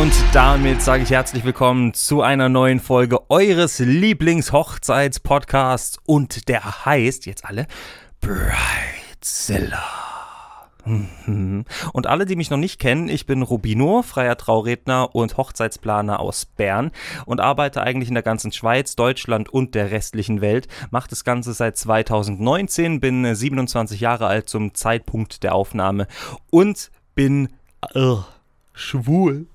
Und damit sage ich herzlich willkommen zu einer neuen Folge eures Lieblingshochzeitspodcasts und der heißt jetzt alle Bridezilla. Mhm. Und alle, die mich noch nicht kennen, ich bin Rubino, freier Trauredner und Hochzeitsplaner aus Bern und arbeite eigentlich in der ganzen Schweiz, Deutschland und der restlichen Welt. Mache das Ganze seit 2019, bin 27 Jahre alt zum Zeitpunkt der Aufnahme und bin äh, schwul.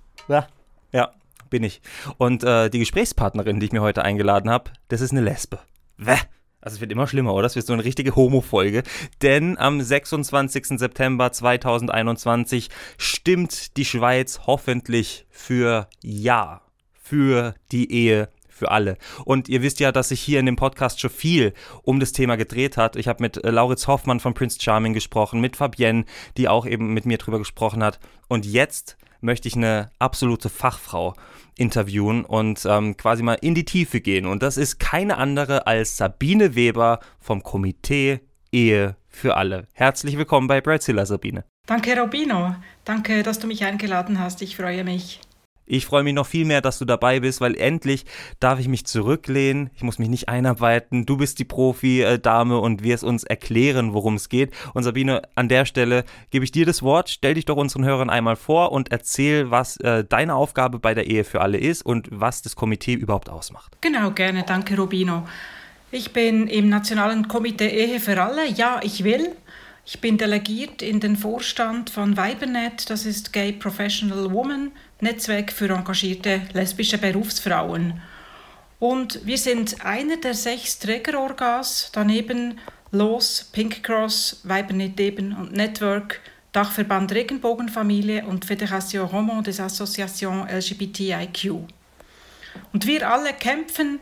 Bin ich. Und äh, die Gesprächspartnerin, die ich mir heute eingeladen habe, das ist eine Lesbe. Wäh. Also es wird immer schlimmer, oder? Es wird so eine richtige Homo-Folge. Denn am 26. September 2021 stimmt die Schweiz hoffentlich für Ja. Für die Ehe für alle. Und ihr wisst ja, dass sich hier in dem Podcast schon viel um das Thema gedreht hat. Ich habe mit äh, Lauritz Hoffmann von Prince Charming gesprochen, mit Fabienne, die auch eben mit mir drüber gesprochen hat. Und jetzt möchte ich eine absolute Fachfrau interviewen und ähm, quasi mal in die Tiefe gehen. Und das ist keine andere als Sabine Weber vom Komitee Ehe für alle. Herzlich willkommen bei Brazilla, Sabine. Danke, Robino. Danke, dass du mich eingeladen hast. Ich freue mich. Ich freue mich noch viel mehr, dass du dabei bist, weil endlich darf ich mich zurücklehnen. Ich muss mich nicht einarbeiten. Du bist die Profi-Dame und wirst uns erklären, worum es geht. Und Sabine, an der Stelle gebe ich dir das Wort. Stell dich doch unseren Hörern einmal vor und erzähl, was äh, deine Aufgabe bei der Ehe für alle ist und was das Komitee überhaupt ausmacht. Genau, gerne. Danke, Rubino. Ich bin im Nationalen Komitee Ehe für alle. Ja, ich will. Ich bin delegiert in den Vorstand von Weibernet, das ist Gay Professional Woman, Netzwerk für engagierte lesbische Berufsfrauen. Und wir sind einer der sechs Trägerorgas, daneben LOS, Pink Cross, Weibernet eben und Network, Dachverband Regenbogenfamilie und Fédération Roman des Associations LGBTIQ. Und wir alle kämpfen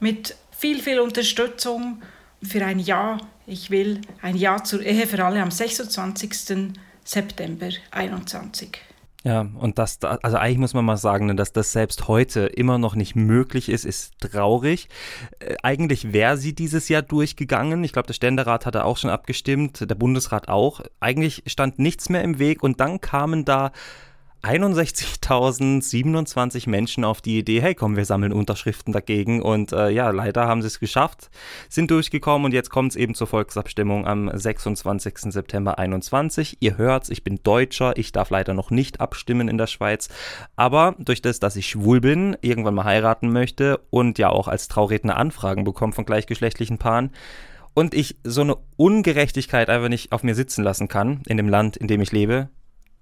mit viel, viel Unterstützung für ein Ja ich will ein Ja zur Ehe für alle am 26. September 2021. Ja, und das, also eigentlich muss man mal sagen, ne, dass das selbst heute immer noch nicht möglich ist, ist traurig. Äh, eigentlich wäre sie dieses Jahr durchgegangen. Ich glaube, der Ständerat hatte auch schon abgestimmt, der Bundesrat auch. Eigentlich stand nichts mehr im Weg und dann kamen da 61.027 Menschen auf die Idee, hey komm, wir sammeln Unterschriften dagegen. Und äh, ja, leider haben sie es geschafft, sind durchgekommen und jetzt kommt es eben zur Volksabstimmung am 26. September 2021. Ihr hört's, ich bin Deutscher, ich darf leider noch nicht abstimmen in der Schweiz. Aber durch das, dass ich schwul bin, irgendwann mal heiraten möchte und ja auch als Trauredner Anfragen bekomme von gleichgeschlechtlichen Paaren, und ich so eine Ungerechtigkeit einfach nicht auf mir sitzen lassen kann in dem Land, in dem ich lebe,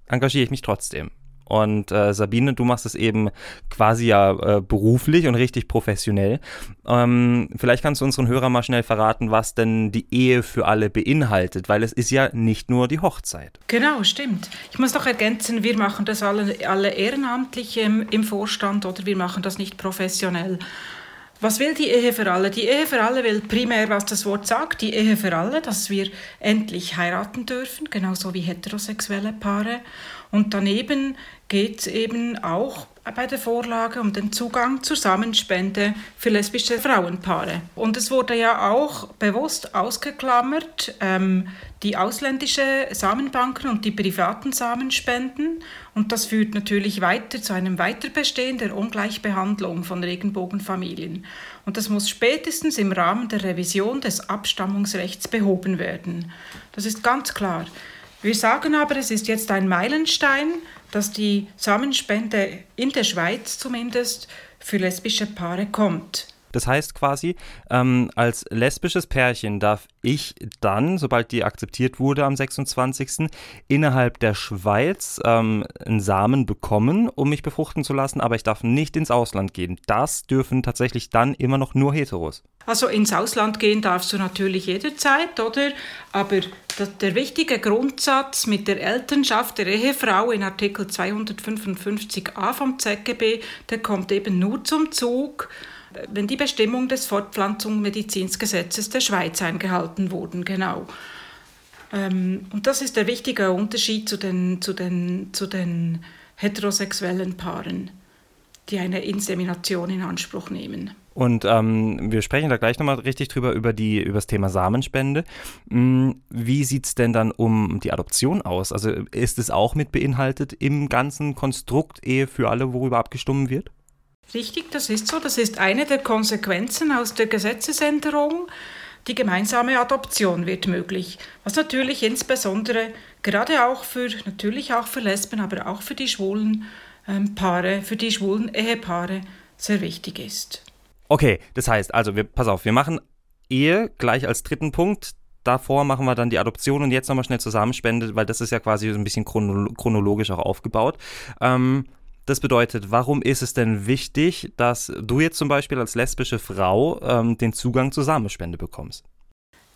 engagiere ich mich trotzdem. Und äh, Sabine, du machst es eben quasi ja äh, beruflich und richtig professionell. Ähm, vielleicht kannst du unseren Hörern mal schnell verraten, was denn die Ehe für alle beinhaltet, weil es ist ja nicht nur die Hochzeit. Genau, stimmt. Ich muss noch ergänzen, wir machen das alle, alle ehrenamtlich im, im Vorstand oder wir machen das nicht professionell. Was will die Ehe für alle? Die Ehe für alle will primär, was das Wort sagt, die Ehe für alle, dass wir endlich heiraten dürfen, genauso wie heterosexuelle Paare. Und daneben geht es eben auch bei der Vorlage um den Zugang zur Samenspende für lesbische Frauenpaare. Und es wurde ja auch bewusst ausgeklammert, ähm, die ausländische Samenbanken und die privaten Samenspenden. Und das führt natürlich weiter zu einem Weiterbestehen der Ungleichbehandlung von Regenbogenfamilien. Und das muss spätestens im Rahmen der Revision des Abstammungsrechts behoben werden. Das ist ganz klar. Wir sagen aber, es ist jetzt ein Meilenstein, dass die Samenspende in der Schweiz zumindest für lesbische Paare kommt. Das heißt quasi, ähm, als lesbisches Pärchen darf ich dann, sobald die akzeptiert wurde am 26., innerhalb der Schweiz ähm, einen Samen bekommen, um mich befruchten zu lassen, aber ich darf nicht ins Ausland gehen. Das dürfen tatsächlich dann immer noch nur Heteros. Also ins Ausland gehen darfst du natürlich jederzeit, oder? Aber der wichtige Grundsatz mit der Elternschaft der Ehefrau in Artikel 255a vom ZGB, der kommt eben nur zum Zug, wenn die Bestimmungen des Fortpflanzungsmedizinsgesetzes der Schweiz eingehalten wurden, genau. Ähm, und das ist der wichtige Unterschied zu den, zu den, zu den heterosexuellen Paaren, die eine Insemination in Anspruch nehmen. Und ähm, wir sprechen da gleich nochmal richtig drüber, über, die, über das Thema Samenspende. Hm, wie sieht es denn dann um die Adoption aus? Also ist es auch mit beinhaltet im ganzen Konstrukt Ehe für alle, worüber abgestimmt wird? Richtig, das ist so. Das ist eine der Konsequenzen aus der Gesetzesänderung. Die gemeinsame Adoption wird möglich, was natürlich insbesondere gerade auch für, natürlich auch für Lesben, aber auch für die schwulen ähm, Paare, für die schwulen Ehepaare sehr wichtig ist. Okay, das heißt, also wir, pass auf, wir machen Ehe gleich als dritten Punkt. Davor machen wir dann die Adoption und jetzt nochmal schnell Zusammenspende, weil das ist ja quasi so ein bisschen chronologisch auch aufgebaut. Ähm, das bedeutet, warum ist es denn wichtig, dass du jetzt zum Beispiel als lesbische Frau ähm, den Zugang zur Samenspende bekommst?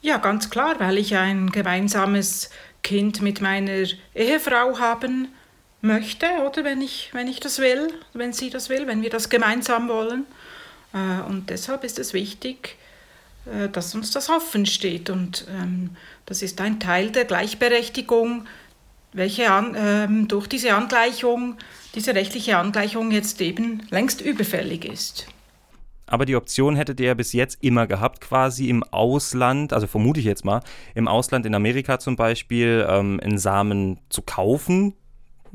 Ja, ganz klar, weil ich ein gemeinsames Kind mit meiner Ehefrau haben möchte, oder wenn ich, wenn ich das will, wenn sie das will, wenn wir das gemeinsam wollen. Äh, und deshalb ist es wichtig, äh, dass uns das offen steht. Und ähm, das ist ein Teil der Gleichberechtigung, welche ähm, durch diese Angleichung, diese rechtliche Angleichung jetzt eben längst überfällig ist. Aber die Option hättet ihr ja bis jetzt immer gehabt, quasi im Ausland, also vermute ich jetzt mal, im Ausland in Amerika zum Beispiel, ähm, einen Samen zu kaufen,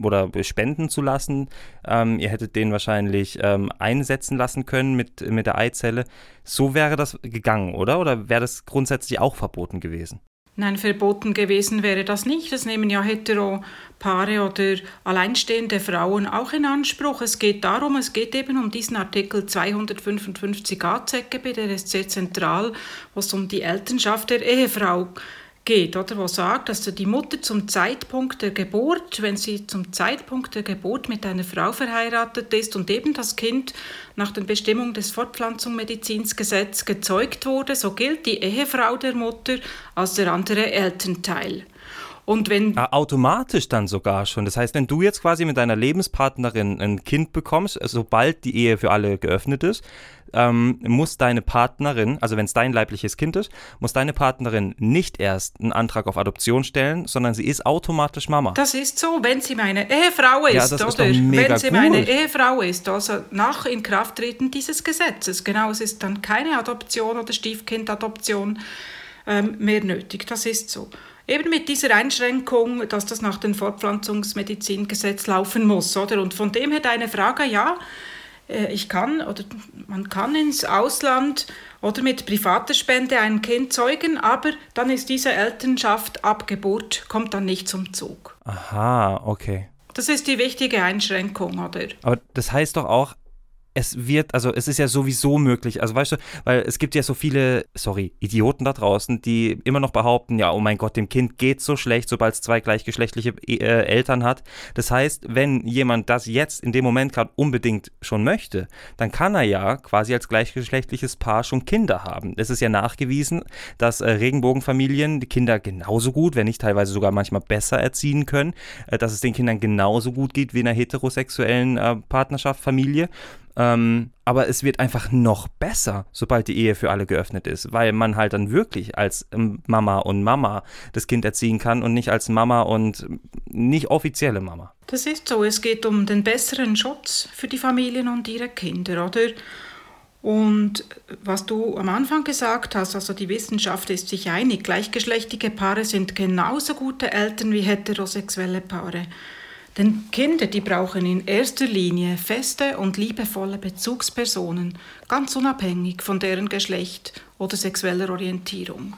oder spenden zu lassen. Ähm, ihr hättet den wahrscheinlich ähm, einsetzen lassen können mit, mit der Eizelle. So wäre das gegangen, oder? Oder wäre das grundsätzlich auch verboten gewesen? Nein, verboten gewesen wäre das nicht. Das nehmen ja Hetero-Paare oder alleinstehende Frauen auch in Anspruch. Es geht darum, es geht eben um diesen Artikel 255a ZGB, der ist sehr zentral, wo es um die Elternschaft der Ehefrau geht geht, oder wo sagt, dass die Mutter zum Zeitpunkt der Geburt, wenn sie zum Zeitpunkt der Geburt mit einer Frau verheiratet ist und eben das Kind nach den Bestimmungen des Fortpflanzungsmedizinsgesetzes gezeugt wurde, so gilt die Ehefrau der Mutter als der andere Elternteil. Und wenn ah, automatisch dann sogar schon. Das heißt, wenn du jetzt quasi mit deiner Lebenspartnerin ein Kind bekommst, sobald die Ehe für alle geöffnet ist, ähm, muss deine Partnerin, also wenn es dein leibliches Kind ist, muss deine Partnerin nicht erst einen Antrag auf Adoption stellen, sondern sie ist automatisch Mama. Das ist so, wenn sie meine Ehefrau ist, ja, oder? Ist wenn sie cool. meine Ehefrau ist, also nach Inkrafttreten dieses Gesetzes. Genau, es ist dann keine Adoption oder Stiefkindadoption ähm, mehr nötig. Das ist so. Eben mit dieser Einschränkung, dass das nach dem Fortpflanzungsmedizingesetz laufen muss, oder? Und von dem her deine Frage, ja, äh, ich kann oder man kann ins Ausland oder mit privater Spende ein Kind zeugen, aber dann ist diese Elternschaft ab Geburt, kommt dann nicht zum Zug. Aha, okay. Das ist die wichtige Einschränkung, oder? Aber das heißt doch auch, es wird, also es ist ja sowieso möglich, also weißt du, weil es gibt ja so viele, sorry, Idioten da draußen, die immer noch behaupten, ja, oh mein Gott, dem Kind geht so schlecht, sobald es zwei gleichgeschlechtliche äh, Eltern hat. Das heißt, wenn jemand das jetzt in dem Moment gerade unbedingt schon möchte, dann kann er ja quasi als gleichgeschlechtliches Paar schon Kinder haben. Es ist ja nachgewiesen, dass äh, Regenbogenfamilien die Kinder genauso gut, wenn nicht teilweise sogar manchmal besser erziehen können, äh, dass es den Kindern genauso gut geht wie in einer heterosexuellen äh, Partnerschaft, Familie. Ähm, aber es wird einfach noch besser, sobald die Ehe für alle geöffnet ist, weil man halt dann wirklich als ähm, Mama und Mama das Kind erziehen kann und nicht als Mama und nicht offizielle Mama. Das ist so. Es geht um den besseren Schutz für die Familien und ihre Kinder, oder? Und was du am Anfang gesagt hast, also die Wissenschaft ist sich einig, gleichgeschlechtliche Paare sind genauso gute Eltern wie heterosexuelle Paare. Denn Kinder, die brauchen in erster Linie feste und liebevolle Bezugspersonen, ganz unabhängig von deren Geschlecht oder sexueller Orientierung.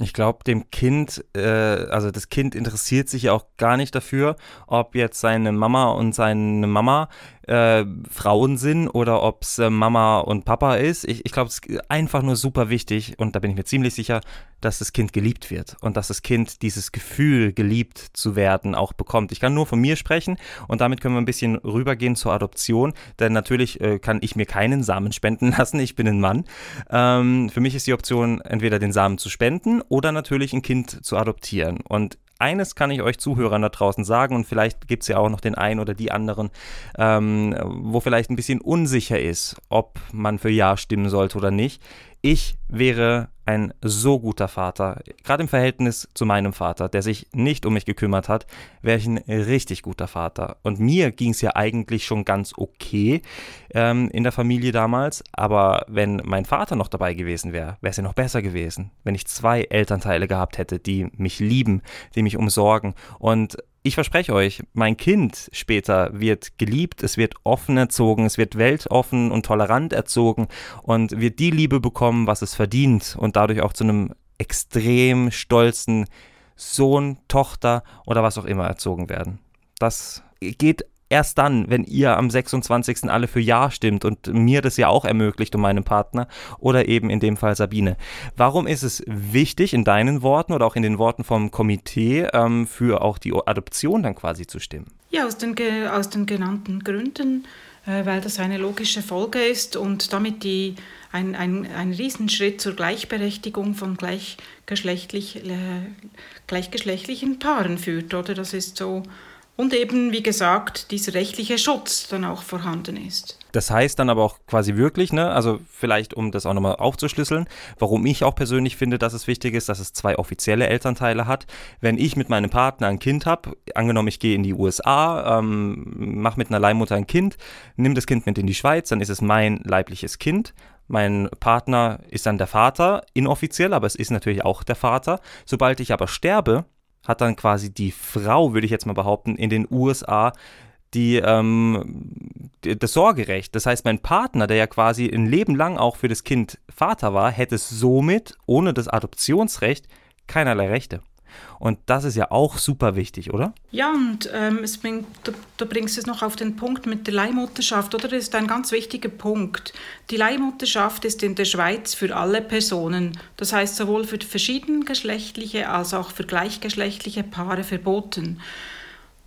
Ich glaube, dem Kind, äh, also das Kind interessiert sich ja auch gar nicht dafür, ob jetzt seine Mama und seine Mama äh, Frauen sind oder ob es äh, Mama und Papa ist. Ich, ich glaube, es ist einfach nur super wichtig und da bin ich mir ziemlich sicher, dass das Kind geliebt wird und dass das Kind dieses Gefühl, geliebt zu werden, auch bekommt. Ich kann nur von mir sprechen und damit können wir ein bisschen rübergehen zur Adoption, denn natürlich äh, kann ich mir keinen Samen spenden lassen. Ich bin ein Mann. Ähm, für mich ist die Option, entweder den Samen zu spenden oder natürlich ein Kind zu adoptieren. Und eines kann ich euch Zuhörern da draußen sagen und vielleicht gibt es ja auch noch den einen oder die anderen, ähm, wo vielleicht ein bisschen unsicher ist, ob man für Ja stimmen sollte oder nicht. Ich wäre ein so guter Vater, gerade im Verhältnis zu meinem Vater, der sich nicht um mich gekümmert hat, wäre ich ein richtig guter Vater. Und mir ging es ja eigentlich schon ganz okay ähm, in der Familie damals, aber wenn mein Vater noch dabei gewesen wäre, wäre es ja noch besser gewesen, wenn ich zwei Elternteile gehabt hätte, die mich lieben, die mich umsorgen. Und ich verspreche euch, mein Kind später wird geliebt, es wird offen erzogen, es wird weltoffen und tolerant erzogen und wird die Liebe bekommen, was es verdient und dadurch auch zu einem extrem stolzen Sohn, Tochter oder was auch immer erzogen werden. Das geht erst dann, wenn ihr am 26. alle für Ja stimmt und mir das ja auch ermöglicht und meinem Partner oder eben in dem Fall Sabine. Warum ist es wichtig, in deinen Worten oder auch in den Worten vom Komitee ähm, für auch die Adoption dann quasi zu stimmen? Ja, aus den, aus den genannten Gründen, äh, weil das eine logische Folge ist und damit die, ein, ein, ein Riesenschritt zur Gleichberechtigung von gleichgeschlechtlich, äh, gleichgeschlechtlichen Paaren führt. Oder das ist so und eben, wie gesagt, dieser rechtliche Schutz dann auch vorhanden ist. Das heißt dann aber auch quasi wirklich, ne, also vielleicht um das auch nochmal aufzuschlüsseln, warum ich auch persönlich finde, dass es wichtig ist, dass es zwei offizielle Elternteile hat. Wenn ich mit meinem Partner ein Kind habe, angenommen ich gehe in die USA, ähm, mache mit einer Leihmutter ein Kind, nimm das Kind mit in die Schweiz, dann ist es mein leibliches Kind. Mein Partner ist dann der Vater, inoffiziell, aber es ist natürlich auch der Vater. Sobald ich aber sterbe, hat dann quasi die Frau, würde ich jetzt mal behaupten, in den USA die, ähm, das Sorgerecht. Das heißt, mein Partner, der ja quasi ein Leben lang auch für das Kind Vater war, hätte somit ohne das Adoptionsrecht keinerlei Rechte. Und das ist ja auch super wichtig, oder? Ja, und ähm, es bringt, du, du, bringst es noch auf den Punkt mit der Leihmutterschaft, oder? Das ist ein ganz wichtiger Punkt. Die Leihmutterschaft ist in der Schweiz für alle Personen, das heißt sowohl für verschiedengeschlechtliche als auch für gleichgeschlechtliche Paare verboten.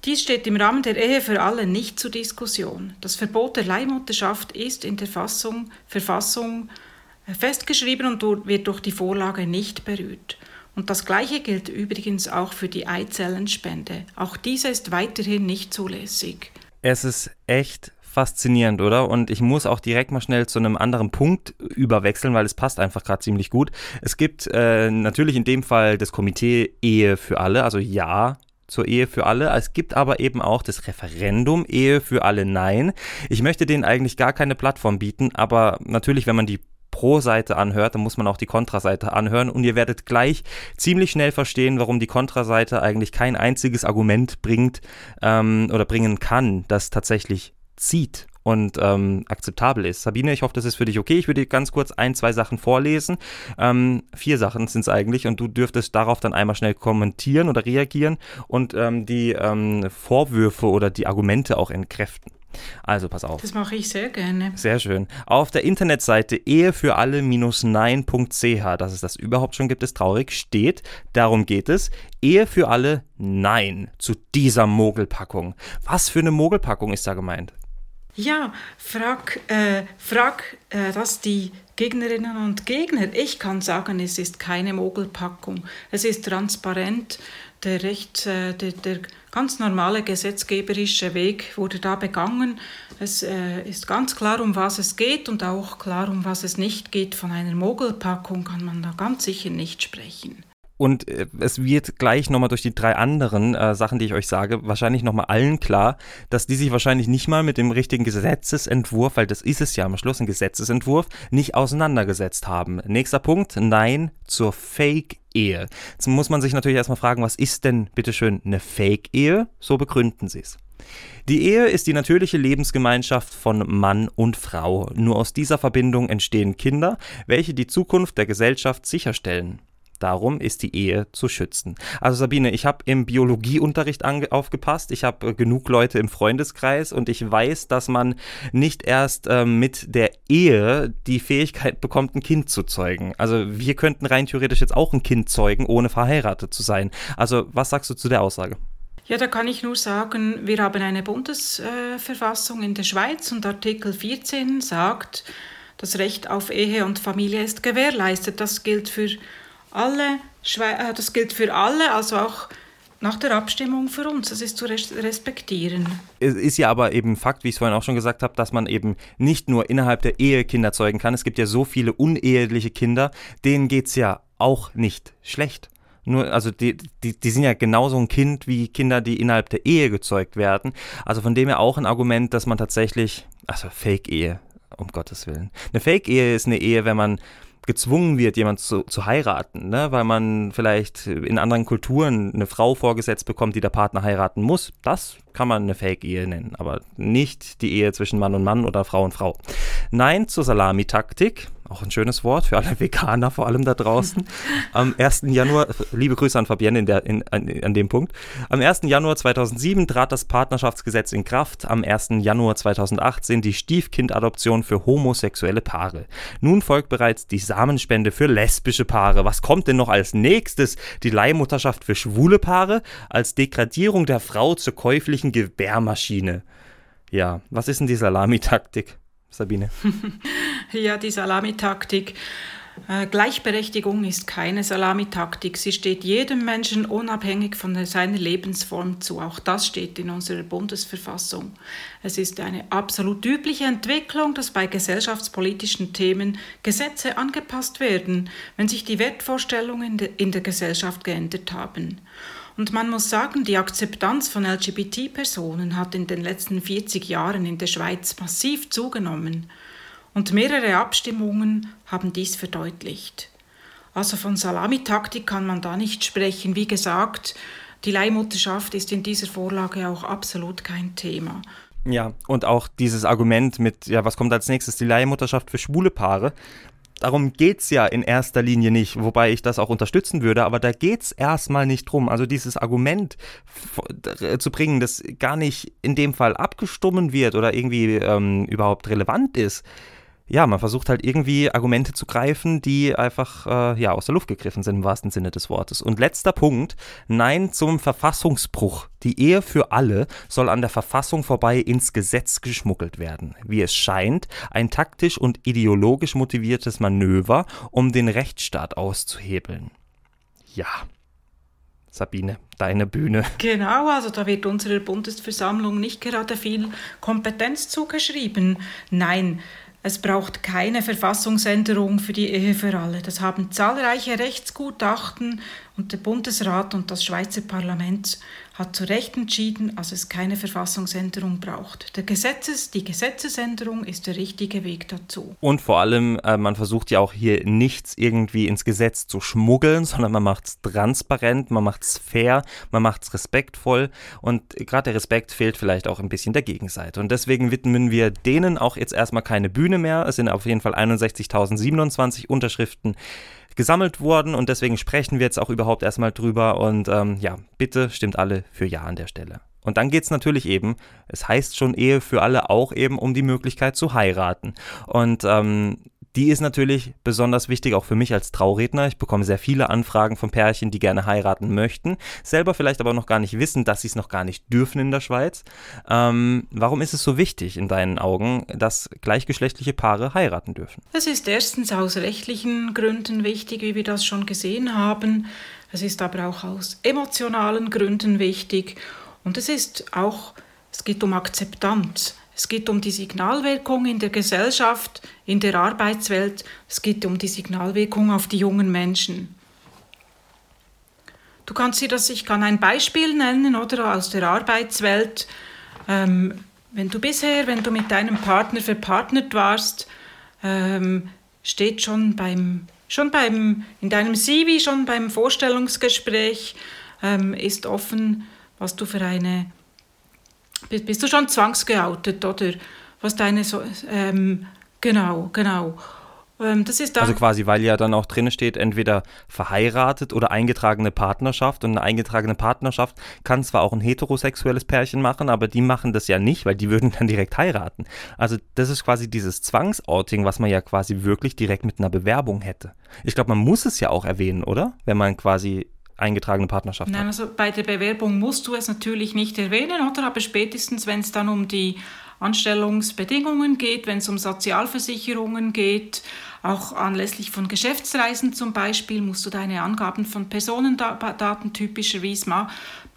Dies steht im Rahmen der Ehe für alle nicht zur Diskussion. Das Verbot der Leihmutterschaft ist in der Fassung, Verfassung festgeschrieben und wird durch die Vorlage nicht berührt. Und das Gleiche gilt übrigens auch für die Eizellenspende. Auch diese ist weiterhin nicht zulässig. Es ist echt faszinierend, oder? Und ich muss auch direkt mal schnell zu einem anderen Punkt überwechseln, weil es passt einfach gerade ziemlich gut. Es gibt äh, natürlich in dem Fall das Komitee Ehe für alle, also ja zur Ehe für alle. Es gibt aber eben auch das Referendum Ehe für alle Nein. Ich möchte denen eigentlich gar keine Plattform bieten, aber natürlich, wenn man die Pro-Seite anhört, dann muss man auch die Kontraseite anhören und ihr werdet gleich ziemlich schnell verstehen, warum die Kontraseite eigentlich kein einziges Argument bringt ähm, oder bringen kann, das tatsächlich zieht und ähm, akzeptabel ist. Sabine, ich hoffe, das ist für dich okay. Ich würde dir ganz kurz ein, zwei Sachen vorlesen. Ähm, vier Sachen sind es eigentlich und du dürftest darauf dann einmal schnell kommentieren oder reagieren und ähm, die ähm, Vorwürfe oder die Argumente auch entkräften. Also pass auf. Das mache ich sehr gerne. Sehr schön. Auf der Internetseite ehefüralle-nein.ch, dass es das überhaupt schon gibt, ist traurig, steht, darum geht es, Ehe für alle Nein zu dieser Mogelpackung. Was für eine Mogelpackung ist da gemeint? Ja, frag, äh, frag äh, das die Gegnerinnen und Gegner. Ich kann sagen, es ist keine Mogelpackung. Es ist transparent. Der, Recht, äh, der, der ganz normale gesetzgeberische Weg wurde da begangen. Es äh, ist ganz klar, um was es geht und auch klar, um was es nicht geht. Von einer Mogelpackung kann man da ganz sicher nicht sprechen. Und äh, es wird gleich nochmal durch die drei anderen äh, Sachen, die ich euch sage, wahrscheinlich nochmal allen klar, dass die sich wahrscheinlich nicht mal mit dem richtigen Gesetzesentwurf, weil das ist es ja am Schluss, ein Gesetzesentwurf, nicht auseinandergesetzt haben. Nächster Punkt, Nein zur Fake-Ehe. Jetzt muss man sich natürlich erstmal fragen, was ist denn bitteschön eine Fake-Ehe? So begründen sie es. Die Ehe ist die natürliche Lebensgemeinschaft von Mann und Frau. Nur aus dieser Verbindung entstehen Kinder, welche die Zukunft der Gesellschaft sicherstellen. Darum ist die Ehe zu schützen. Also Sabine, ich habe im Biologieunterricht aufgepasst. Ich habe äh, genug Leute im Freundeskreis und ich weiß, dass man nicht erst äh, mit der Ehe die Fähigkeit bekommt, ein Kind zu zeugen. Also wir könnten rein theoretisch jetzt auch ein Kind zeugen, ohne verheiratet zu sein. Also was sagst du zu der Aussage? Ja, da kann ich nur sagen, wir haben eine Bundesverfassung in der Schweiz und Artikel 14 sagt, das Recht auf Ehe und Familie ist gewährleistet. Das gilt für alle, äh, das gilt für alle, also auch nach der Abstimmung für uns. Das ist zu respektieren. Es ist ja aber eben Fakt, wie ich es vorhin auch schon gesagt habe, dass man eben nicht nur innerhalb der Ehe Kinder zeugen kann. Es gibt ja so viele uneheliche Kinder, denen geht es ja auch nicht schlecht. Nur, also die, die, die sind ja genauso ein Kind wie Kinder, die innerhalb der Ehe gezeugt werden. Also von dem her auch ein Argument, dass man tatsächlich, also Fake-Ehe, um Gottes Willen. Eine Fake-Ehe ist eine Ehe, wenn man gezwungen wird, jemand zu, zu heiraten, ne? weil man vielleicht in anderen Kulturen eine Frau vorgesetzt bekommt, die der Partner heiraten muss. Das kann man eine Fake-Ehe nennen, aber nicht die Ehe zwischen Mann und Mann oder Frau und Frau. Nein zur Salamitaktik auch ein schönes Wort für alle Veganer vor allem da draußen. Am 1. Januar, liebe Grüße an Fabienne in der, in, an, an, dem Punkt. Am 1. Januar 2007 trat das Partnerschaftsgesetz in Kraft. Am 1. Januar 2018 die Stiefkindadoption für homosexuelle Paare. Nun folgt bereits die Samenspende für lesbische Paare. Was kommt denn noch als nächstes? Die Leihmutterschaft für schwule Paare? Als Degradierung der Frau zur käuflichen Gebärmaschine. Ja, was ist denn die Salamitaktik? Sabine? ja, die Salamitaktik. Äh, Gleichberechtigung ist keine Salamitaktik. Sie steht jedem Menschen unabhängig von seiner Lebensform zu. Auch das steht in unserer Bundesverfassung. Es ist eine absolut übliche Entwicklung, dass bei gesellschaftspolitischen Themen Gesetze angepasst werden, wenn sich die Wertvorstellungen in der Gesellschaft geändert haben. Und man muss sagen, die Akzeptanz von LGBT-Personen hat in den letzten 40 Jahren in der Schweiz massiv zugenommen. Und mehrere Abstimmungen haben dies verdeutlicht. Also von Salamitaktik kann man da nicht sprechen. Wie gesagt, die Leihmutterschaft ist in dieser Vorlage auch absolut kein Thema. Ja, und auch dieses Argument mit, ja, was kommt als nächstes, die Leihmutterschaft für schwule Paare, darum geht es ja in erster Linie nicht, wobei ich das auch unterstützen würde, aber da geht es erstmal nicht drum. Also dieses Argument zu bringen, das gar nicht in dem Fall abgestummen wird oder irgendwie ähm, überhaupt relevant ist, ja, man versucht halt irgendwie Argumente zu greifen, die einfach äh, ja, aus der Luft gegriffen sind im wahrsten Sinne des Wortes. Und letzter Punkt, Nein zum Verfassungsbruch. Die Ehe für alle soll an der Verfassung vorbei ins Gesetz geschmuggelt werden. Wie es scheint, ein taktisch und ideologisch motiviertes Manöver, um den Rechtsstaat auszuhebeln. Ja. Sabine, deine Bühne. Genau, also da wird unserer Bundesversammlung nicht gerade viel Kompetenz zugeschrieben. Nein, es braucht keine Verfassungsänderung für die Ehe für alle. Das haben zahlreiche Rechtsgutachten und der Bundesrat und das Schweizer Parlament hat zu Recht entschieden, dass es keine Verfassungsänderung braucht. Der Gesetzes, die Gesetzesänderung ist der richtige Weg dazu. Und vor allem, äh, man versucht ja auch hier nichts irgendwie ins Gesetz zu schmuggeln, sondern man macht es transparent, man macht es fair, man macht es respektvoll und gerade der Respekt fehlt vielleicht auch ein bisschen der Gegenseite. Und deswegen widmen wir denen auch jetzt erstmal keine Bühne mehr. Es sind auf jeden Fall 61.027 Unterschriften gesammelt worden und deswegen sprechen wir jetzt auch überhaupt erstmal drüber und ähm, ja, bitte stimmt alle für Ja an der Stelle. Und dann geht es natürlich eben, es heißt schon Ehe für alle auch eben um die Möglichkeit zu heiraten. Und ähm, die ist natürlich besonders wichtig, auch für mich als Trauredner. Ich bekomme sehr viele Anfragen von Pärchen, die gerne heiraten möchten, selber vielleicht aber noch gar nicht wissen, dass sie es noch gar nicht dürfen in der Schweiz. Ähm, warum ist es so wichtig in deinen Augen, dass gleichgeschlechtliche Paare heiraten dürfen? Es ist erstens aus rechtlichen Gründen wichtig, wie wir das schon gesehen haben. Es ist aber auch aus emotionalen Gründen wichtig. Und es ist auch, es geht um Akzeptanz. Es geht um die Signalwirkung in der Gesellschaft, in der Arbeitswelt. Es geht um die Signalwirkung auf die jungen Menschen. Du kannst dir das, ich kann ein Beispiel nennen, oder aus der Arbeitswelt. Ähm, wenn du bisher, wenn du mit deinem Partner verpartnert warst, ähm, steht schon beim, schon beim, in deinem CV, schon beim Vorstellungsgespräch, ähm, ist offen, was du für eine bist du schon zwangsgeoutet, oder? Was deine so, ähm, genau, genau. Ähm, das ist also quasi, weil ja dann auch drin steht, entweder verheiratet oder eingetragene Partnerschaft. Und eine eingetragene Partnerschaft kann zwar auch ein heterosexuelles Pärchen machen, aber die machen das ja nicht, weil die würden dann direkt heiraten. Also das ist quasi dieses Zwangsouting, was man ja quasi wirklich direkt mit einer Bewerbung hätte. Ich glaube, man muss es ja auch erwähnen, oder? Wenn man quasi eingetragene Partnerschaft Nein, hat. also bei der Bewerbung musst du es natürlich nicht erwähnen, oder? Aber spätestens, wenn es dann um die Anstellungsbedingungen geht, wenn es um Sozialversicherungen geht, auch anlässlich von Geschäftsreisen zum Beispiel musst du deine Angaben von Personendaten typischerweise,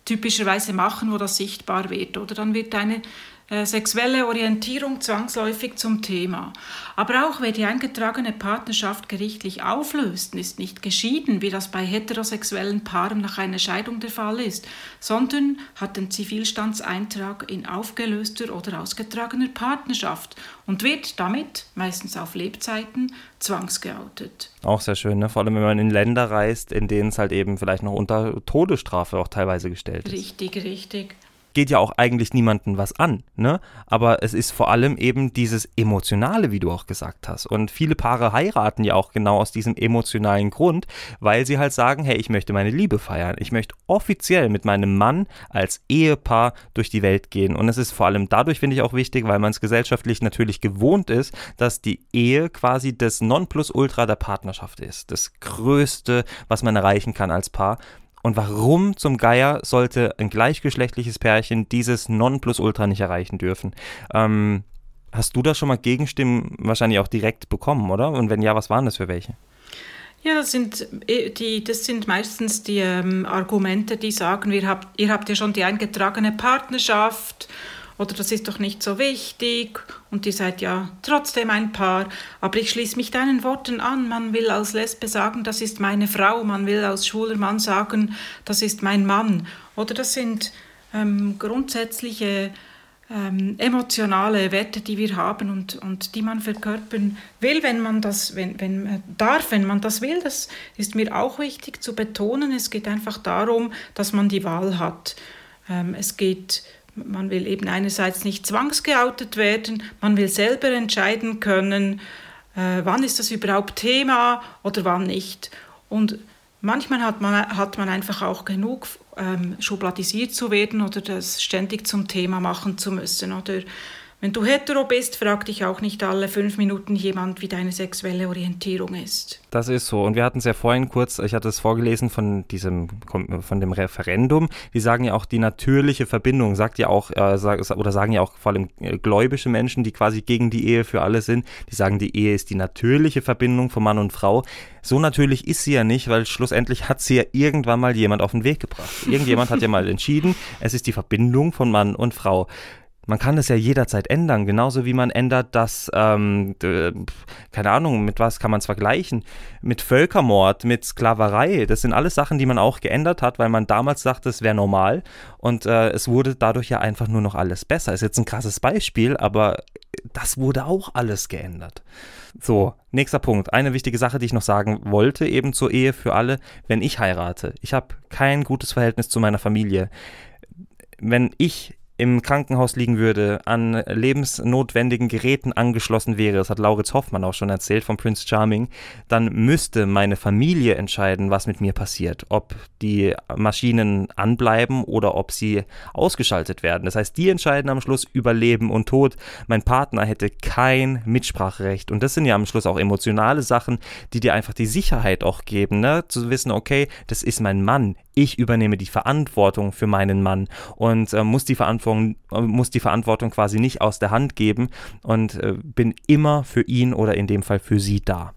typischerweise machen, wo das sichtbar wird. Oder dann wird deine äh, sexuelle Orientierung zwangsläufig zum Thema. Aber auch wer die eingetragene Partnerschaft gerichtlich auflöst, ist nicht geschieden, wie das bei heterosexuellen Paaren nach einer Scheidung der Fall ist, sondern hat den Zivilstandseintrag in aufgelöster oder ausgetragener Partnerschaft und wird damit, meistens auf Lebzeiten, zwangsgeoutet. Auch sehr schön, ne? vor allem wenn man in Länder reist, in denen es halt eben vielleicht noch unter Todesstrafe auch teilweise gestellt ist. Richtig, richtig geht ja auch eigentlich niemanden was an, ne? Aber es ist vor allem eben dieses Emotionale, wie du auch gesagt hast. Und viele Paare heiraten ja auch genau aus diesem emotionalen Grund, weil sie halt sagen, hey, ich möchte meine Liebe feiern. Ich möchte offiziell mit meinem Mann als Ehepaar durch die Welt gehen. Und es ist vor allem dadurch, finde ich, auch wichtig, weil man es gesellschaftlich natürlich gewohnt ist, dass die Ehe quasi das Nonplusultra der Partnerschaft ist. Das Größte, was man erreichen kann als Paar. Und warum zum Geier sollte ein gleichgeschlechtliches Pärchen dieses Nonplusultra nicht erreichen dürfen? Ähm, hast du da schon mal Gegenstimmen wahrscheinlich auch direkt bekommen, oder? Und wenn ja, was waren das für welche? Ja, das sind, äh, die, das sind meistens die ähm, Argumente, die sagen, wir habt, ihr habt ja schon die eingetragene Partnerschaft oder das ist doch nicht so wichtig und ihr seid ja trotzdem ein Paar. Aber ich schließe mich deinen Worten an. Man will als Lesbe sagen, das ist meine Frau, man will als schwuler Mann sagen, das ist mein Mann. Oder das sind ähm, grundsätzliche ähm, emotionale Werte, die wir haben und, und die man verkörpern will, wenn man das, wenn, wenn äh, darf, wenn man das will. Das ist mir auch wichtig zu betonen. Es geht einfach darum, dass man die Wahl hat. Ähm, es geht man will eben einerseits nicht zwangsgeoutet werden, man will selber entscheiden können, äh, wann ist das überhaupt Thema oder wann nicht. Und manchmal hat man, hat man einfach auch genug, ähm, schubladisiert zu werden oder das ständig zum Thema machen zu müssen. Oder wenn du hetero bist, fragt dich auch nicht alle fünf Minuten jemand, wie deine sexuelle Orientierung ist. Das ist so. Und wir hatten es ja vorhin kurz, ich hatte es vorgelesen von diesem, von dem Referendum. Die sagen ja auch, die natürliche Verbindung, sagt ja auch, äh, oder sagen ja auch vor allem äh, gläubische Menschen, die quasi gegen die Ehe für alle sind, die sagen, die Ehe ist die natürliche Verbindung von Mann und Frau. So natürlich ist sie ja nicht, weil schlussendlich hat sie ja irgendwann mal jemand auf den Weg gebracht. Irgendjemand hat ja mal entschieden, es ist die Verbindung von Mann und Frau man kann es ja jederzeit ändern, genauso wie man ändert, dass, ähm, keine Ahnung, mit was kann man es vergleichen? Mit Völkermord, mit Sklaverei. Das sind alles Sachen, die man auch geändert hat, weil man damals dachte, es wäre normal und äh, es wurde dadurch ja einfach nur noch alles besser. Ist jetzt ein krasses Beispiel, aber das wurde auch alles geändert. So, nächster Punkt. Eine wichtige Sache, die ich noch sagen wollte, eben zur Ehe für alle, wenn ich heirate. Ich habe kein gutes Verhältnis zu meiner Familie. Wenn ich im Krankenhaus liegen würde, an lebensnotwendigen Geräten angeschlossen wäre, das hat Lauritz Hoffmann auch schon erzählt von Prince Charming, dann müsste meine Familie entscheiden, was mit mir passiert. Ob die Maschinen anbleiben oder ob sie ausgeschaltet werden. Das heißt, die entscheiden am Schluss über Leben und Tod. Mein Partner hätte kein Mitspracherecht. Und das sind ja am Schluss auch emotionale Sachen, die dir einfach die Sicherheit auch geben, ne? zu wissen, okay, das ist mein Mann ich übernehme die Verantwortung für meinen Mann und äh, muss, die Verantwortung, äh, muss die Verantwortung quasi nicht aus der Hand geben und äh, bin immer für ihn oder in dem Fall für sie da.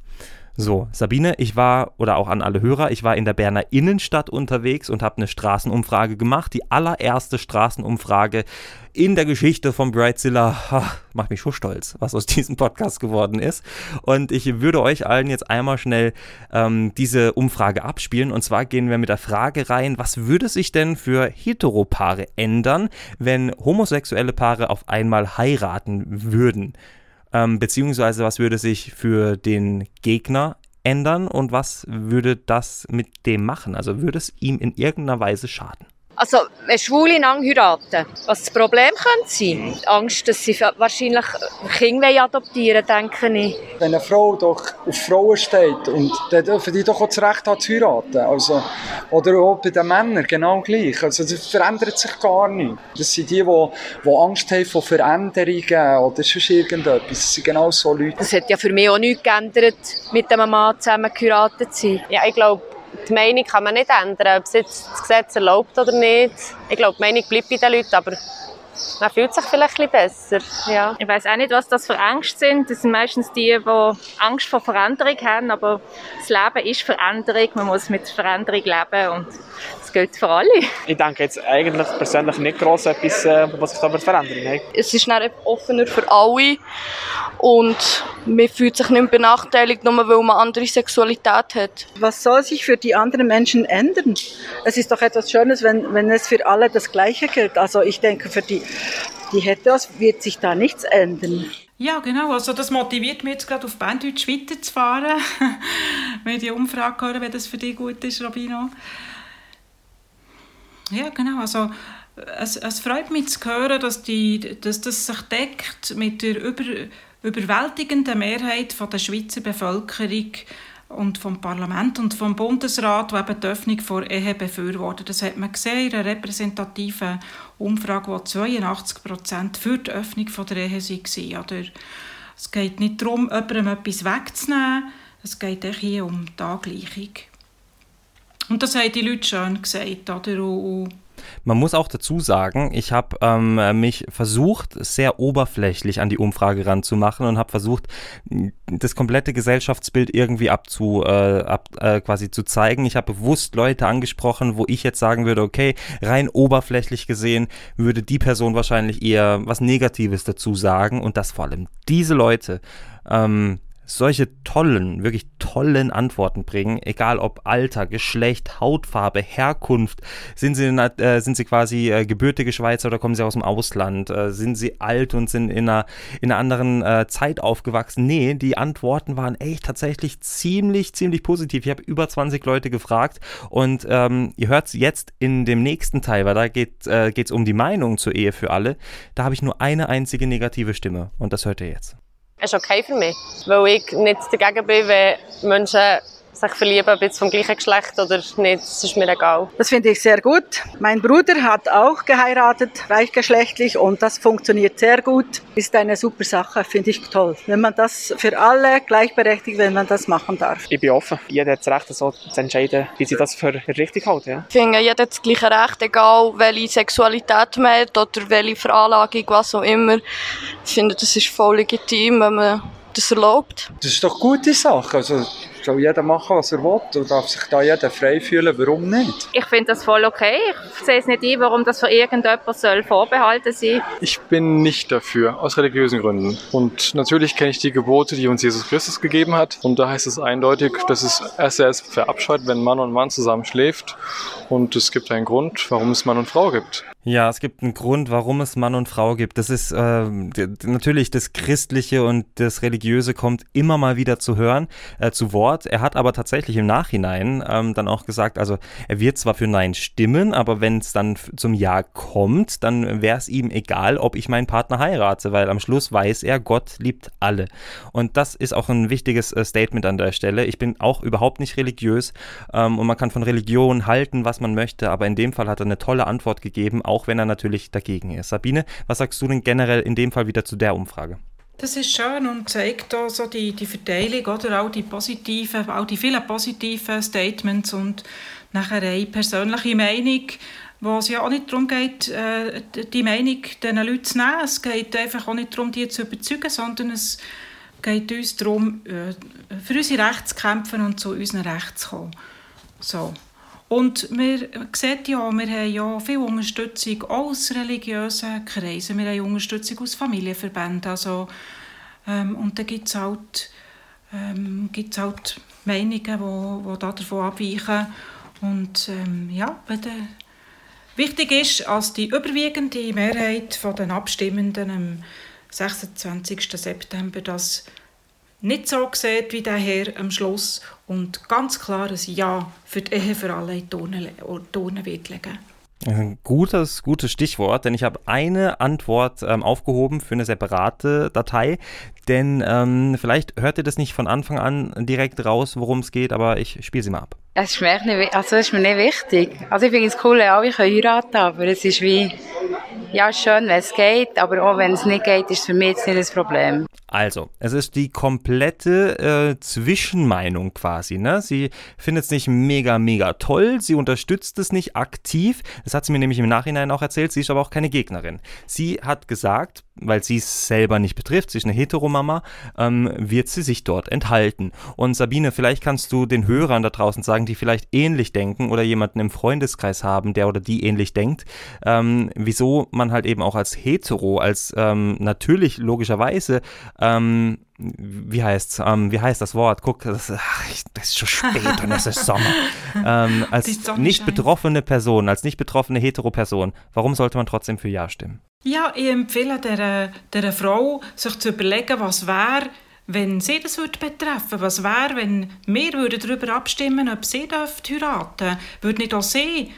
So, Sabine, ich war, oder auch an alle Hörer, ich war in der Berner Innenstadt unterwegs und habe eine Straßenumfrage gemacht. Die allererste Straßenumfrage in der Geschichte von Brightzilla. Macht mich schon stolz, was aus diesem Podcast geworden ist. Und ich würde euch allen jetzt einmal schnell ähm, diese Umfrage abspielen. Und zwar gehen wir mit der Frage rein, was würde sich denn für Heteropaare ändern, wenn homosexuelle Paare auf einmal heiraten würden? Ähm, beziehungsweise was würde sich für den Gegner ändern und was würde das mit dem machen? Also würde es ihm in irgendeiner Weise schaden? Also, wenn Schwule einander heiraten, was das Problem könnte sein, die Angst, dass sie wahrscheinlich Kinder adoptieren denke ich. Wenn eine Frau doch auf Frauen steht, und dann dürfen die doch auch das Recht haben zu heiraten. Also, oder auch bei den Männern genau gleich. Also, das verändert sich gar nicht. Das sind die, die, die Angst haben vor Veränderungen oder sonst irgendetwas. Das sind genau so Leute. Das hat ja für mich auch nichts geändert, mit einem Mann zusammen geheiratet zu sein. Ja, ich glaube, die Meinung kann man nicht ändern, ob es jetzt das Gesetz erlaubt oder nicht. Ich glaube, die Meinung bleibt bei den Leuten, aber man fühlt sich vielleicht ein bisschen besser. Ja. Ich weiß auch nicht, was das für Ängste sind. Das sind meistens die, die Angst vor Veränderung haben, aber das Leben ist Veränderung, man muss mit Veränderung leben und das gilt für alle. Ich denke jetzt eigentlich persönlich nicht groß etwas, äh, was sich da verändern wird. Es ist dann offener für alle und man fühlt sich nicht mehr benachteiligt, nur weil man andere Sexualität hat. Was soll sich für die anderen Menschen ändern? Es ist doch etwas Schönes, wenn, wenn es für alle das Gleiche gilt. Also ich denke, für die, die Heteros wird sich da nichts ändern. Ja, genau. Also das motiviert mich jetzt gerade auf Berndeutsch weiterzufahren. wenn ich die Umfrage höre, wenn das für dich gut ist, Robino. Ja, genau. Also es, es freut mich zu hören, dass, die, dass das sich deckt mit der über, überwältigenden Mehrheit von der Schweizer Bevölkerung und vom Parlament und vom Bundesrat, die eben die Öffnung vor Ehe befürworten. Das hat man gesehen in einer repräsentativen Umfrage, wo 82 Prozent für die Öffnung von der Ehe waren. Oder es geht nicht darum, jemandem etwas wegzunehmen, es geht hier um die Angleichung. Und das haben die Leute schön gesagt. Oder? Man muss auch dazu sagen, ich habe ähm, mich versucht, sehr oberflächlich an die Umfrage ranzumachen und habe versucht, das komplette Gesellschaftsbild irgendwie abzu, äh, ab, äh, quasi zu zeigen. Ich habe bewusst Leute angesprochen, wo ich jetzt sagen würde, okay, rein oberflächlich gesehen würde die Person wahrscheinlich eher was Negatives dazu sagen und dass vor allem diese Leute ähm, solche tollen, wirklich tollen Antworten bringen, egal ob Alter, Geschlecht, Hautfarbe, Herkunft, sind sie, äh, sind sie quasi äh, gebürtige Schweizer oder kommen sie aus dem Ausland, äh, sind sie alt und sind in einer, in einer anderen äh, Zeit aufgewachsen? Nee, die Antworten waren echt tatsächlich ziemlich, ziemlich positiv. Ich habe über 20 Leute gefragt und ähm, ihr hört es jetzt in dem nächsten Teil, weil da geht es äh, um die Meinung zur Ehe für alle. Da habe ich nur eine einzige negative Stimme und das hört ihr jetzt ist okay für mich. Weil ich nicht dagegen bin, wenn Menschen sich verlieben, ob jetzt vom gleichen Geschlecht oder nicht, das ist mir egal. Das finde ich sehr gut. Mein Bruder hat auch geheiratet, reichgeschlechtlich, und das funktioniert sehr gut. Ist eine super Sache, finde ich toll. Wenn man das für alle gleichberechtigt, wenn man das machen darf. Ich bin offen. Jeder hat das Recht, so zu entscheiden, wie sie das für richtig hält. Ja. Ich finde, jeder hat das gleiche Recht, egal welche Sexualität man hat oder welche Veranlagung, was auch immer. Ich finde, das ist voll legitim, wenn man das erlaubt. Das ist doch eine gute Sache. Also soll jeder machen, was er will und darf sich da jeder frei fühlen. Warum nicht? Ich finde das voll okay. Ich sehe es nicht ein, warum das für irgendjemand soll vorbehalten sein Ich bin nicht dafür, aus religiösen Gründen. Und natürlich kenne ich die Gebote, die uns Jesus Christus gegeben hat. Und da heißt es eindeutig, dass es erst erst verabscheut, wenn Mann und Mann zusammen schläft. Und es gibt einen Grund, warum es Mann und Frau gibt. Ja, es gibt einen Grund, warum es Mann und Frau gibt. Das ist äh, natürlich das Christliche und das Religiöse kommt immer mal wieder zu hören, äh, zu Wort. Er hat aber tatsächlich im Nachhinein ähm, dann auch gesagt, also er wird zwar für Nein stimmen, aber wenn es dann zum Ja kommt, dann wäre es ihm egal, ob ich meinen Partner heirate, weil am Schluss weiß er, Gott liebt alle. Und das ist auch ein wichtiges äh, Statement an der Stelle. Ich bin auch überhaupt nicht religiös ähm, und man kann von Religion halten, was man möchte, aber in dem Fall hat er eine tolle Antwort gegeben auch wenn er natürlich dagegen ist. Sabine, was sagst du denn generell in dem Fall wieder zu der Umfrage? Das ist schön und zeigt auch so die, die Verteilung, oder auch die positiven, auch die vielen positiven Statements und nachher eine persönliche Meinung, wo es ja auch nicht darum geht, äh, die Meinung diesen Leuten zu nehmen. Es geht einfach auch nicht darum, die zu überzeugen, sondern es geht uns darum, äh, für unsere Rechte zu kämpfen und zu unseren Rechten zu kommen. So. Und wir sehen ja, wir haben ja viel Unterstützung aus religiösen Kreisen, wir haben Unterstützung aus Familienverbänden, also, ähm, und da gibt es halt, ähm, halt Meinungen, die, davon abweichen. Und ähm, ja, wichtig ist, als die überwiegende Mehrheit der Abstimmenden am 26. September das nicht so sieht wie der Herr am Schluss und ganz klares Ja für die Ehe für alle in Turnen wird legen. Ein gutes, gutes Stichwort, denn ich habe eine Antwort ähm, aufgehoben für eine separate Datei. Denn ähm, vielleicht hört ihr das nicht von Anfang an direkt raus, worum es geht, aber ich spiele sie mal ab. Es ist mir, nicht, also ist mir nicht wichtig. Also ich finde es cool, ja, ich kann heiraten, aber es ist wie Ja, schön, wenn es geht, aber auch wenn es nicht geht, ist für mich jetzt nicht das Problem. Also, es ist die komplette äh, Zwischenmeinung quasi. Ne? Sie findet es nicht mega, mega toll. Sie unterstützt es nicht aktiv. Das hat sie mir nämlich im Nachhinein auch erzählt. Sie ist aber auch keine Gegnerin. Sie hat gesagt, weil sie es selber nicht betrifft, sie ist eine Heteromama, ähm, wird sie sich dort enthalten. Und Sabine, vielleicht kannst du den Hörern da draußen sagen, die vielleicht ähnlich denken oder jemanden im Freundeskreis haben, der oder die ähnlich denkt, ähm, wieso man halt eben auch als Hetero, als ähm, natürlich logischerweise ähm, wie heißt's, ähm, wie heißt das Wort? Guck, das, ach, das ist schon spät und es ist Sommer. Ähm, als nicht betroffene Person, als nicht betroffene Hetero-Person, warum sollte man trotzdem für Ja stimmen? Ja, ich empfehle der, der Frau, sich zu überlegen, was wäre, wenn sie das würde betreffen Was wäre, wenn wir darüber abstimmen ob sie heiraten dürfen? Würde nicht auch sie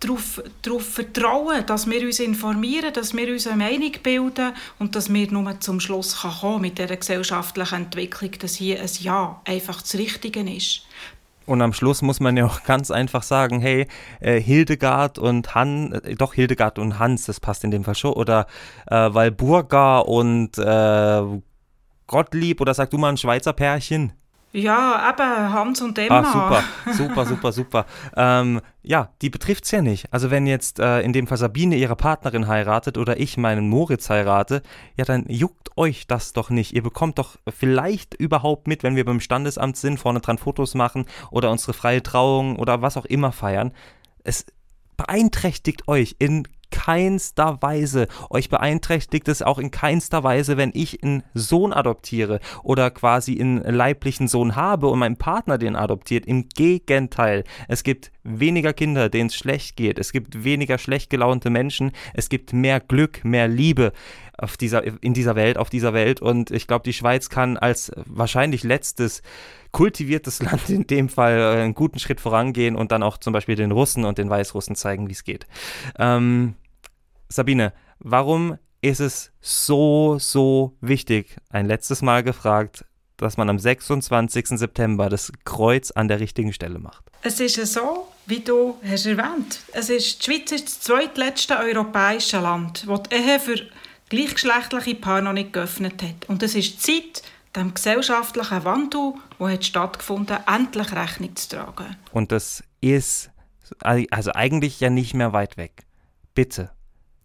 darauf, darauf vertrauen, dass wir uns informieren, dass wir uns eine Meinung bilden und dass wir nur zum Schluss kommen können mit dieser gesellschaftlichen Entwicklung, dass hier ein Ja einfach das Richtige ist. Und am Schluss muss man ja auch ganz einfach sagen, hey, äh, Hildegard und Han, äh, doch Hildegard und Hans, das passt in dem Fall schon, oder äh, Walburga und äh, Gottlieb, oder sag du mal ein Schweizer Pärchen? Ja, eben Hans und Emma. Ah, super, super, super, super. Ähm, ja, die betrifft es ja nicht. Also wenn jetzt äh, in dem Fall Sabine ihre Partnerin heiratet oder ich meinen Moritz heirate, ja, dann juckt euch das doch nicht. Ihr bekommt doch vielleicht überhaupt mit, wenn wir beim Standesamt sind, vorne dran Fotos machen oder unsere freie Trauung oder was auch immer feiern. Es beeinträchtigt euch in keinster Weise. Euch beeinträchtigt es auch in keinster Weise, wenn ich einen Sohn adoptiere oder quasi einen leiblichen Sohn habe und mein Partner den adoptiert. Im Gegenteil. Es gibt weniger Kinder, denen es schlecht geht. Es gibt weniger schlecht gelaunte Menschen. Es gibt mehr Glück, mehr Liebe auf dieser, in dieser Welt, auf dieser Welt. Und ich glaube, die Schweiz kann als wahrscheinlich letztes kultiviertes Land in dem Fall äh, einen guten Schritt vorangehen und dann auch zum Beispiel den Russen und den Weißrussen zeigen, wie es geht. Ähm, Sabine, warum ist es so, so wichtig, ein letztes Mal gefragt, dass man am 26. September das Kreuz an der richtigen Stelle macht? Es ist so, wie du hast erwähnt. Es ist, die Schweiz ist das zweitletzte europäische Land, das die Ehe für gleichgeschlechtliche Paare noch nicht geöffnet hat. Und es ist Zeit, dem gesellschaftlichen Wandel, der stattgefunden hat, endlich Rechnung zu tragen. Und das ist also eigentlich ja nicht mehr weit weg. Bitte,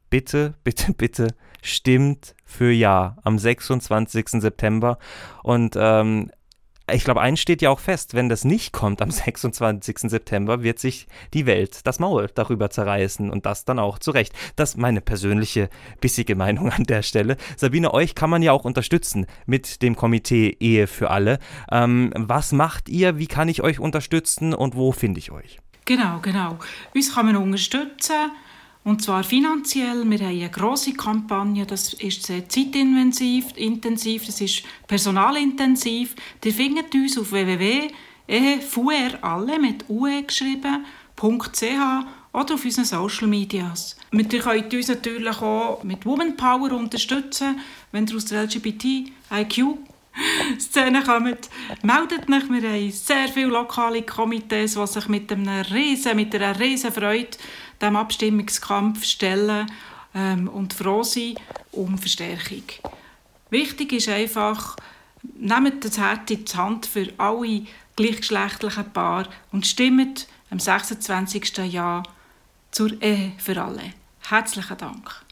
bitte, bitte, bitte stimmt für Ja am 26. September. Und ähm, ich glaube, eins steht ja auch fest, wenn das nicht kommt am 26. September, wird sich die Welt das Maul darüber zerreißen und das dann auch zurecht. Das ist meine persönliche bissige Meinung an der Stelle. Sabine, euch kann man ja auch unterstützen mit dem Komitee Ehe für alle. Ähm, was macht ihr? Wie kann ich euch unterstützen und wo finde ich euch? Genau, genau. Uns kann man unterstützen und zwar finanziell. Wir haben eine grosse Kampagne, das ist sehr zeitintensiv, intensiv, das ist personalintensiv. Ihr findet uns auf www.ehefuralle mit UE geschrieben, .ch oder auf unseren Social Medias. Ihr könnt uns natürlich auch mit Woman Power unterstützen, wenn ihr aus der LGBTIQ Szene kommt, meldet euch. Wir haben sehr viele lokale Komitees, die sich mit, einem riesen, mit einer riesen Freude dem Abstimmungskampf stellen ähm, und froh sind um Verstärkung. Wichtig ist einfach, nehmt das Herz in die Hand für alle gleichgeschlechtlichen Paare und stimmt am 26. Jahr zur Ehe für alle. Herzlichen Dank.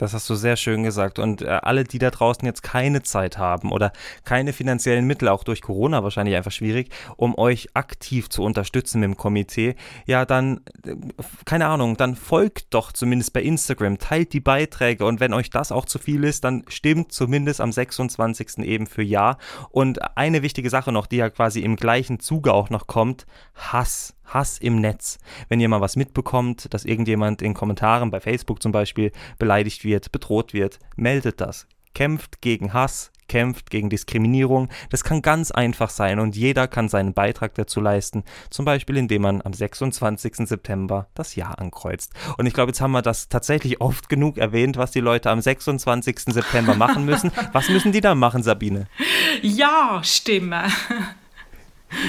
Das hast du sehr schön gesagt. Und äh, alle, die da draußen jetzt keine Zeit haben oder keine finanziellen Mittel, auch durch Corona wahrscheinlich einfach schwierig, um euch aktiv zu unterstützen dem Komitee, ja, dann, äh, keine Ahnung, dann folgt doch zumindest bei Instagram, teilt die Beiträge und wenn euch das auch zu viel ist, dann stimmt zumindest am 26. eben für Ja. Und eine wichtige Sache noch, die ja quasi im gleichen Zuge auch noch kommt, Hass. Hass im Netz. Wenn ihr mal was mitbekommt, dass irgendjemand in Kommentaren bei Facebook zum Beispiel beleidigt wird, bedroht wird, meldet das. Kämpft gegen Hass, kämpft gegen Diskriminierung. Das kann ganz einfach sein und jeder kann seinen Beitrag dazu leisten. Zum Beispiel, indem man am 26. September das Jahr ankreuzt. Und ich glaube, jetzt haben wir das tatsächlich oft genug erwähnt, was die Leute am 26. September machen müssen. Was müssen die da machen, Sabine? Ja, Stimme.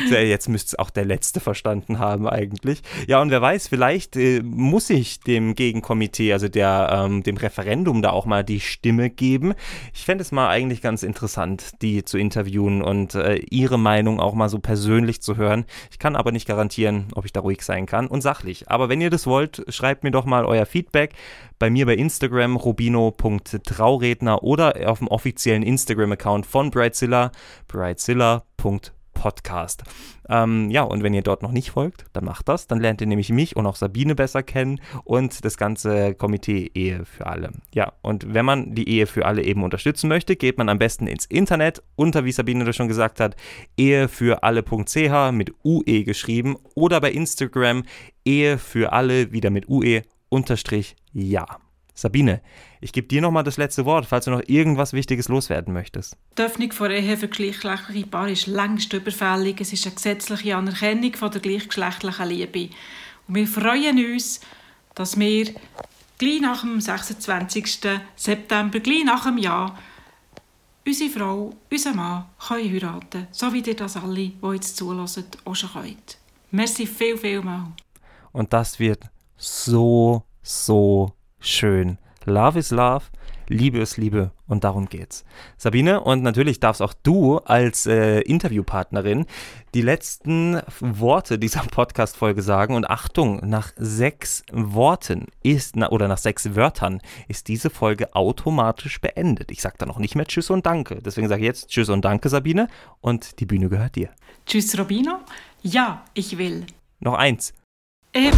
Jetzt müsste es auch der Letzte verstanden haben eigentlich. Ja, und wer weiß, vielleicht äh, muss ich dem Gegenkomitee, also der, ähm, dem Referendum da auch mal die Stimme geben. Ich fände es mal eigentlich ganz interessant, die zu interviewen und äh, ihre Meinung auch mal so persönlich zu hören. Ich kann aber nicht garantieren, ob ich da ruhig sein kann und sachlich. Aber wenn ihr das wollt, schreibt mir doch mal euer Feedback bei mir bei Instagram robino.trauredner oder auf dem offiziellen Instagram-Account von Brightzilla, brightzilla.com Podcast. Ähm, ja, und wenn ihr dort noch nicht folgt, dann macht das. Dann lernt ihr nämlich mich und auch Sabine besser kennen und das ganze Komitee Ehe für alle. Ja, und wenn man die Ehe für alle eben unterstützen möchte, geht man am besten ins Internet unter, wie Sabine das schon gesagt hat, ehefüralle.ch mit UE geschrieben oder bei Instagram Ehe für alle wieder mit UE unterstrich ja. Sabine, ich gebe dir nochmal das letzte Wort, falls du noch irgendwas Wichtiges loswerden möchtest. Die Öffnung von Ehe für geschlechtliche Paare ist längst überfällig. Es ist eine gesetzliche Anerkennung von der gleichgeschlechtlichen Liebe. Und wir freuen uns, dass wir gleich nach dem 26. September, gleich nach dem Jahr, unsere Frau, unseren Mann können heiraten So wie ihr das alle, die jetzt zulassen, auch schon könnt. Merci viel, viel mal. Und das wird so, so schön. Love is Love, Liebe ist Liebe und darum geht's. Sabine, und natürlich darfst auch du als äh, Interviewpartnerin die letzten Worte dieser Podcast-Folge sagen. Und Achtung, nach sechs Worten ist, na, oder nach sechs Wörtern ist diese Folge automatisch beendet. Ich sage da noch nicht mehr Tschüss und Danke. Deswegen sage ich jetzt Tschüss und Danke, Sabine. Und die Bühne gehört dir. Tschüss, Robino. Ja, ich will. Noch eins. Ähm.